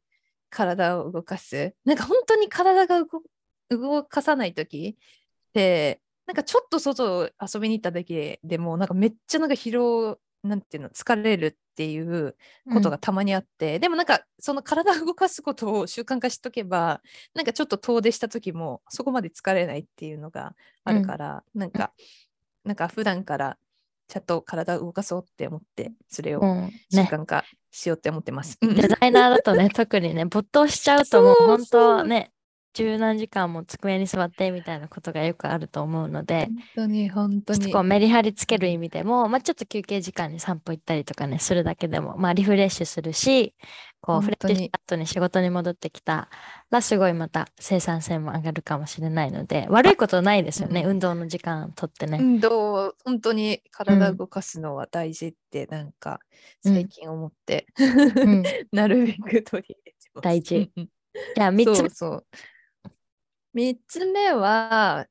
体を動かす。なんか本当に体が動動かさない時ってなんかちょっと外遊びに行っただけでもなんかめっちゃなんか疲労なんていうの疲れるっていうことがたまにあって、でもなんかその体を動かすことを習慣化しとけばなんかちょっと遠出した時もそこまで疲れないっていうのがあるから、なんかなんか普段からちゃんと体を動かそうって思ってそれをうん。習ね、慣化しようって思ってます。う んデザイナーだとね、特にね、没頭しちゃうともう本当ね、十何時間も机に座ってみたいなことがよくあると思うので、本当に本当に。こうメリハリつける意味でも、まあ、ちょっと休憩時間に散歩行ったりとかね、するだけでも、まあ、リフレッシュするし、こう、フレッシュ後に仕事に戻ってきたら、すごいまた生産性も上がるかもしれないので、悪いことないですよね、うん運動の時間とってね。運動本当に体うん動かすのは大事ってなんかうん最近思って、うん なるべく取り入れてます。大事じゃあ、3つ目。そう。3つ目は、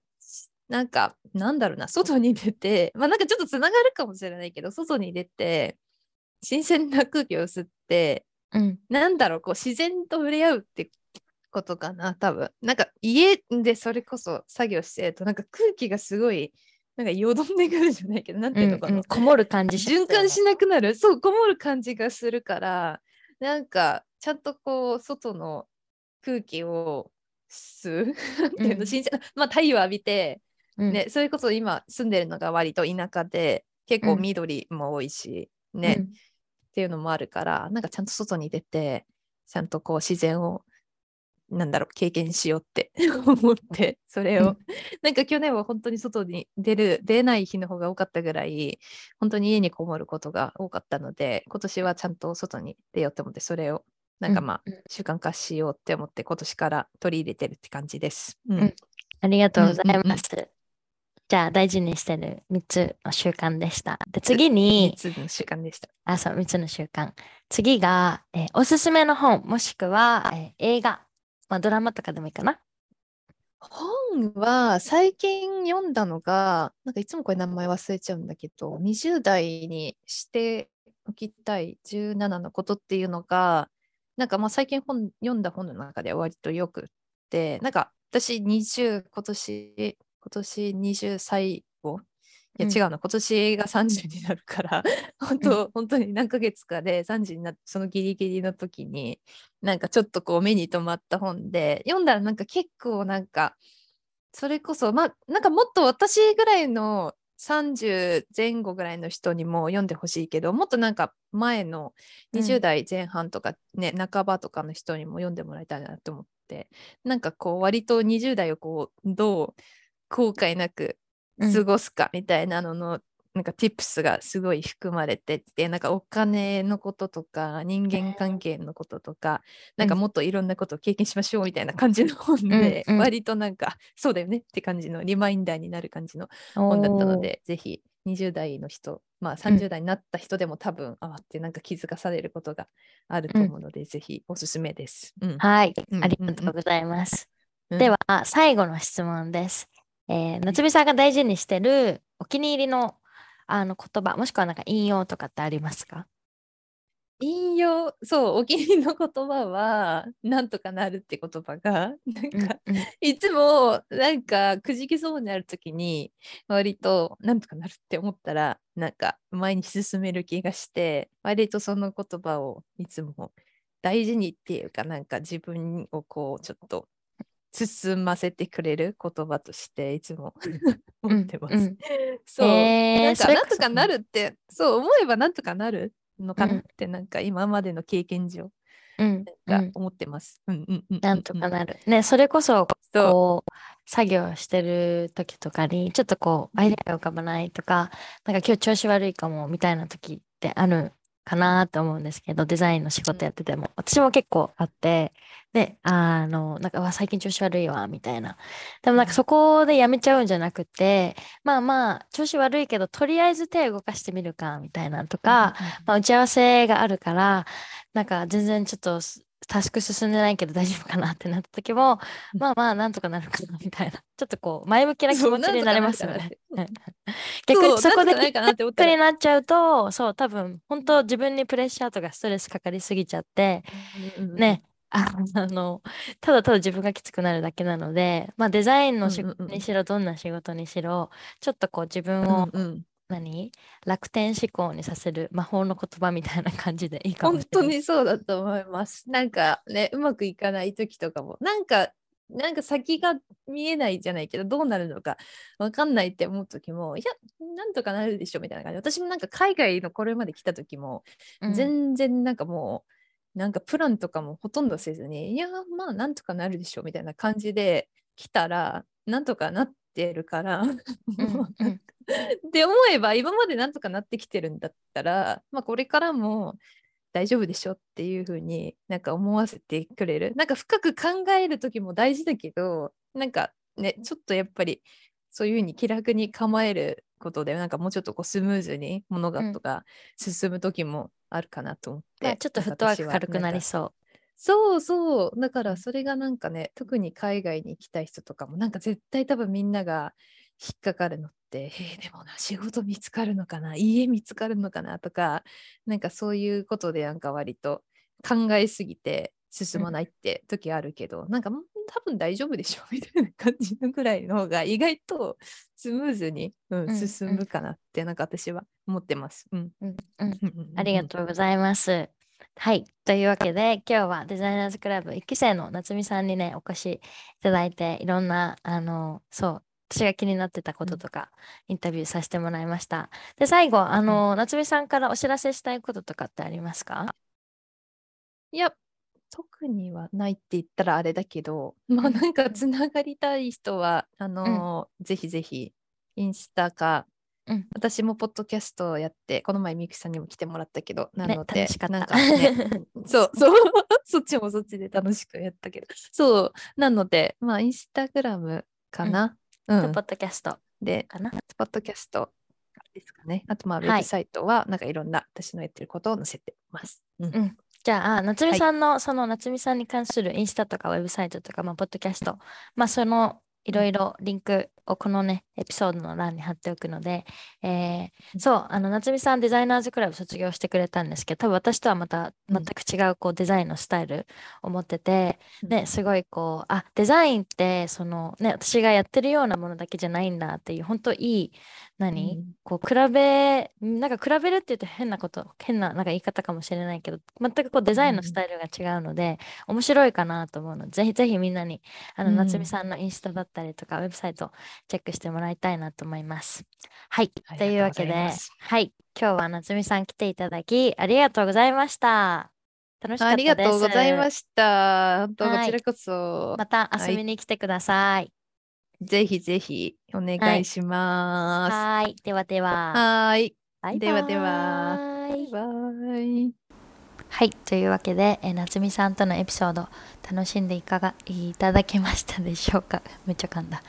なんか、なんだろうな、外に出て、まあなんかちょっとつながるかもしれないけど、外に出て、新鮮な空気を吸って、うん。なんだろう、こう自然と触れ合うってことかな、多分。なんか家でそれこそ作業してると、なんか空気がすごい、なんかよどんでくるじゃないけど、なんていうのかな。うんうん。こもる感じ循環しなくなる。そうこもる感じがするからなんかちゃんとこう外の空気を吸う？なんていうの、うん。新鮮まあ太陽浴びて、うん。ねそれこそ今住んでるのが割と田舎で結構うん緑も多いし、ね、うんっていうのもあるからなんかちゃんと外に出てちゃんとこう自然をなんだろう経験しようって 思ってそれを、うん。なんか去年は本当に外に出る出ない日の方が多かったぐらい本当に家にこもることが多かったので今年はちゃんと外に出ようと思ってそれをなんかまあ、習慣化しようって思って今年から取り入れてるって感じです。うん。うん。ありがとうございうんうんうん。ます。じゃあ大事にしてる3つの習慣でした。で次に、3つの習慣でした。あ、そう、3つの習慣。次が、えーおすすめの本、もしくは、えー映画、まあ、ドラマとかでもいいかな。本は最近読んだのが、なんかいつもこれ名前忘れちゃうんだけど、20代にしておきたい17のことっていうのが、なんかまあ最近本読んだ本の中で割とよくって、なんか私20、今年、今年20最後いやうん。違うの、今年が30になるから、本当、本当に何ヶ月かで30になって、そのギリギリの時に、なんかちょっとこう目に留まった本で、読んだらなんか結構なんか、それこそ、まあ、なんかもっと私ぐらいの30前後ぐらいの人にも読んでほしいけど、もっとなんか前のうん。20代前半とかね、半ばとかの人にも読んでもらいたいなと思って、なんかこう割と20代をこう、どう後悔なくうん。過ごすかみたいなのの、なんか tips がすごい含まれててなんかお金のこととか人間関係のこととか、なんかもっといろんなことを経験しましょうみたいな感じの本で、うんうん。割となんかそうだよねって感じのリマインダーになる感じの本だったのでぜひ20代の人まあ30代になった人でも多分、ああってなんか気づかされることがあると思うので、ぜひおすすめです。うん。はい、うん。ありがとうございます。うん。では、最後の質問です。えー夏美さんが大事にしてるお気に入りのあの言葉、もしくはなんか引用とかってありますか？引用？そうお気に入りの言葉は「なんとかなる」って言葉が なんか、うんいつもなんかくじけそうになるときに割となんとかなるって思ったらなんか前に進める気がして割とその言葉をいつも大事にっていうかなんか自分をこうちょっと進ませてくれる言葉としていつも 思ってます。うんうんそう、えーなんかなんとかなるってそう思えばなんとかなるのかなうんってなんか今までの経験上うんうんが思ってます。うんうんうんなんとかる。なる。ね、それこそ、こう、作業してる時とかに、ちょっとこう、アイデアが浮かばないとか、なんか今日調子悪いかも、みたいな時ってあるかなと思うんですけど、デザインの仕事やってても、私も結構あって、で、あの、なんか、最近調子悪いわ、みたいな。でもなんかそこでやめちゃうんじゃなくて、まあまあ、調子悪いけど、とりあえず手動かしてみるか、みたいなとか、まあ、打ち合わせがあるから、なんか全然ちょっとすタスク進んでないけど大丈夫かなってなった時も、うん。まあまあなんとかなるかなみたいな。ちょっとこう前向きな気持ちになれますよね。逆にそこでなんとかないかなって思ったクにらなっちゃうと、そう多分本当自分にプレッシャーとかストレスかかりすぎちゃって、うんうんうんね、あ あの、ただただ自分がきつくなるだけなので、まあデザインの仕うんうんうん。事にしろ、どんな仕事にしろ、ちょっとこう自分うんをうん何？楽天思考にさせる魔法の言葉みたいな感じでいいかも本しれない。当にそうだと思います。なんかね、うまくいかない時とかも、なんか、なんか先が見えないじゃないけど、どうなるのかわかんないって思う時も、いや、なんとかなるでしょみたいな感じで、私もなんか海外のこれまで来た時も、うん全然なんかもう、なんかプランとかもほとんどせずに、いや、まあなんとかなるでしょみたいな感じで来たら、なんとかなってるから、って思えば今までなんとかなってきてるんだったら、まあ、これからも大丈夫でしょっていうふうになんか思わせてくれる。なんか深く考える時も大事だけどなんかねちょっとやっぱりそういうふうに気楽に構えることでなんかもうちょっとこうスムーズに物事が進む時もあるかなと思って、まあちょっとフットワーク軽くなりそそう。そうそう。だからそれがなんかね特に海外に行きたい人とかもなんか絶対多分みんなが引っかかるのっって、えーでもな、仕事見つかるのかな、家見つかるのかなとか、なんかそういうことでなんか割と考えすぎて進まないって時あるけど、なんかうん多分大丈夫でしょみたいな感じのぐらいの方が意外とスムーズに、うんうん進むかなってなんか私は思ってます。うんうんうん。ありがとうございます。はい。というわけで、今日はデザイナーズクラブ1期生の夏美さんにね、お越しいただいて、いろんな、あの、そう、私が気になってたこととか、インタビューさせてもらいました。で、最後、あの、夏美さんからお知らせしたいこととかってありますか？いや、特にはないって言ったらあれだけど、まあうん。なんかつながりたい人は、あのーぜひぜひ、インスタか、うん。私もポッドキャストをやって、この前みゆきさんにも来てもらったけど、なねので、楽しかった。なんかね、そうそう、そっちもそっちで楽しくやったけど、そう、なので、まあインスタグラムかな？うん。ポッドキャストで、かな？ポッドキャストですかね。あと、まあ、ウはい。ェブサイトは、なんかいろんな私のやってることを載せてます。うん。うん。じゃあ、夏美はいさんの、その夏美さんに関するインスタとかウェブサイトとか、まあ、ポッドキャスト、まあ、そのいろいろリンクをこのね、エピソードの欄に貼っておくので、えーうん。そう、あの、夏美さんデザイナーズクラブ卒業してくれたんですけど、多分私とはまたうん。全く違うこうデザインのスタイルを持ってて、うん。ね、すごいこう、あ、デザインって、そのね、私がやってるようなものだけじゃないんだっていう、本当いい、何、うんこう、比べ、なんか比べるって言うと変なこと、変な、なんか言い方かもしれないけど、全くこうデザインのスタイルが違うので、面白いかなと思うので、ぜひぜひみんなに、あの、うん夏美さんのインスタだったりとか、ウェブサイトチェックしてもらいたいなと思います。はい。ありというわけではい。今日は夏美さん来ていただき、ありがとうございました。楽しかったです。ありがとうございました。本当はいこちらこそ、またはい遊びに来てください。ぜひぜひお願いします。はーい。ではでは、はーい。バイではではバイバイバイ。はい。というわけで、えー夏美さんとのエピソード、楽しんでいかがいただけましたでしょうか？めっちゃ噛んだ。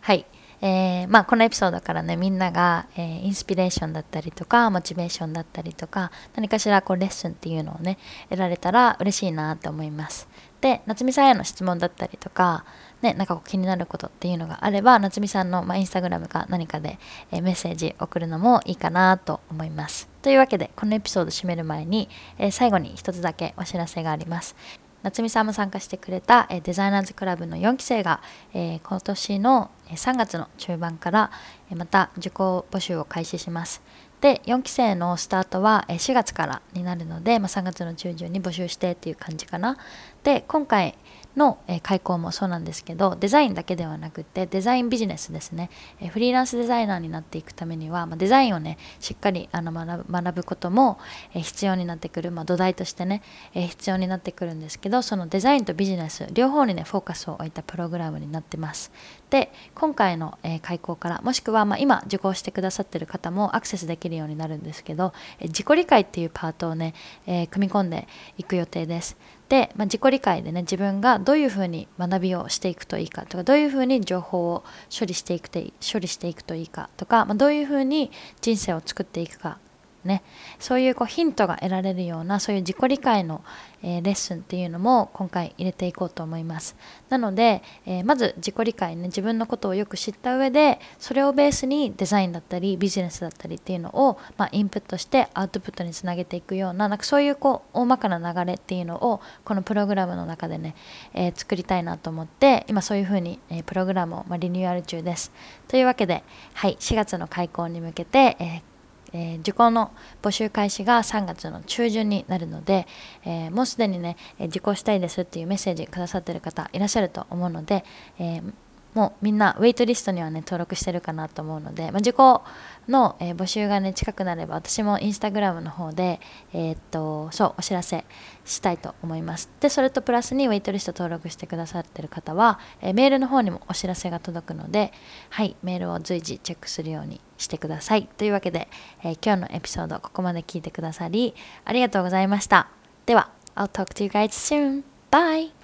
はい。えーまあ、このエピソードからね、みんなが、えーインスピレーションだったりとか、モチベーションだったりとか、何かしらこうレッスンっていうのをね、得られたら嬉しいなと思います。で、夏美さんへの質問だったりとか、ね、なんかこう気になることっていうのがあれば、夏美さんの、まあ、インスタグラムか何かで、えメッセージ送るのもいいかなと思います。というわけで、このエピソード締める前に、え最後に一つだけお知らせがあります。夏美さんも参加してくれた、えデザイナーズクラブの4期生が、え今年の3月の中盤から、えまた受講募集を開始します。で4期生のスタートは4月からになるので、まあ、3月の中旬に募集してっていう感じかな。で今回の、開講もそうなんですけどデザインだけではなくてデザインビジネスですね、フリーランスデザイナーになっていくためには、ま、デザインをねしっかりあの学ぶことも、必要になってくる、まあ、土台としてね、必要になってくるんですけどそのデザインとビジネス両方にねフォーカスを置いたプログラムになってます。で今回の、開講からもしくは、ま、今受講してくださってる方もアクセスできるようになるんですけど、自己理解っていうパートをね、組み込んでいく予定です。で、まあ、自己理解でね自分がどういうふうに学びをしていくといいかとかどういうふうに情報を処理していくといい処理していくといいかとか、まあ、どういうふうに人生を作っていくかね、そういうこうヒントが得られるようなそういう自己理解の、えーレッスンっていうのも今回入れていこうと思います。なので、えーまず自己理解ね自分のことをよく知った上でそれをベースにデザインだったりビジネスだったりっていうのを、まあ、インプットしてアウトプットにつなげていくようななんかそういうこう大まかな流れっていうのをこのプログラムの中でね、えー作りたいなと思って今そういうふうに、えプログラムを、まあ、リニューアル中です。というわけで、はい、4月の開講に向けて、えーえー受講の募集開始が3月の中旬になるので、えーもうすでにね、え受講したいですっていうメッセージくださってる方いらっしゃると思うので、えーもうみんなウェイトリストにはね登録してるかなと思うので、まあ、受講の、え募集がね近くなれば私もインスタグラムの方で、えっとそうお知らせしたいと思います。でそれとプラスにウェイトリスト登録してくださってる方は、えメールの方にもお知らせが届くのではいメールを随時チェックするようにしてください。というわけで、えー今日のエピソードここまで聞いてくださりありがとうございました。では I'll talk to you guys soon. Bye!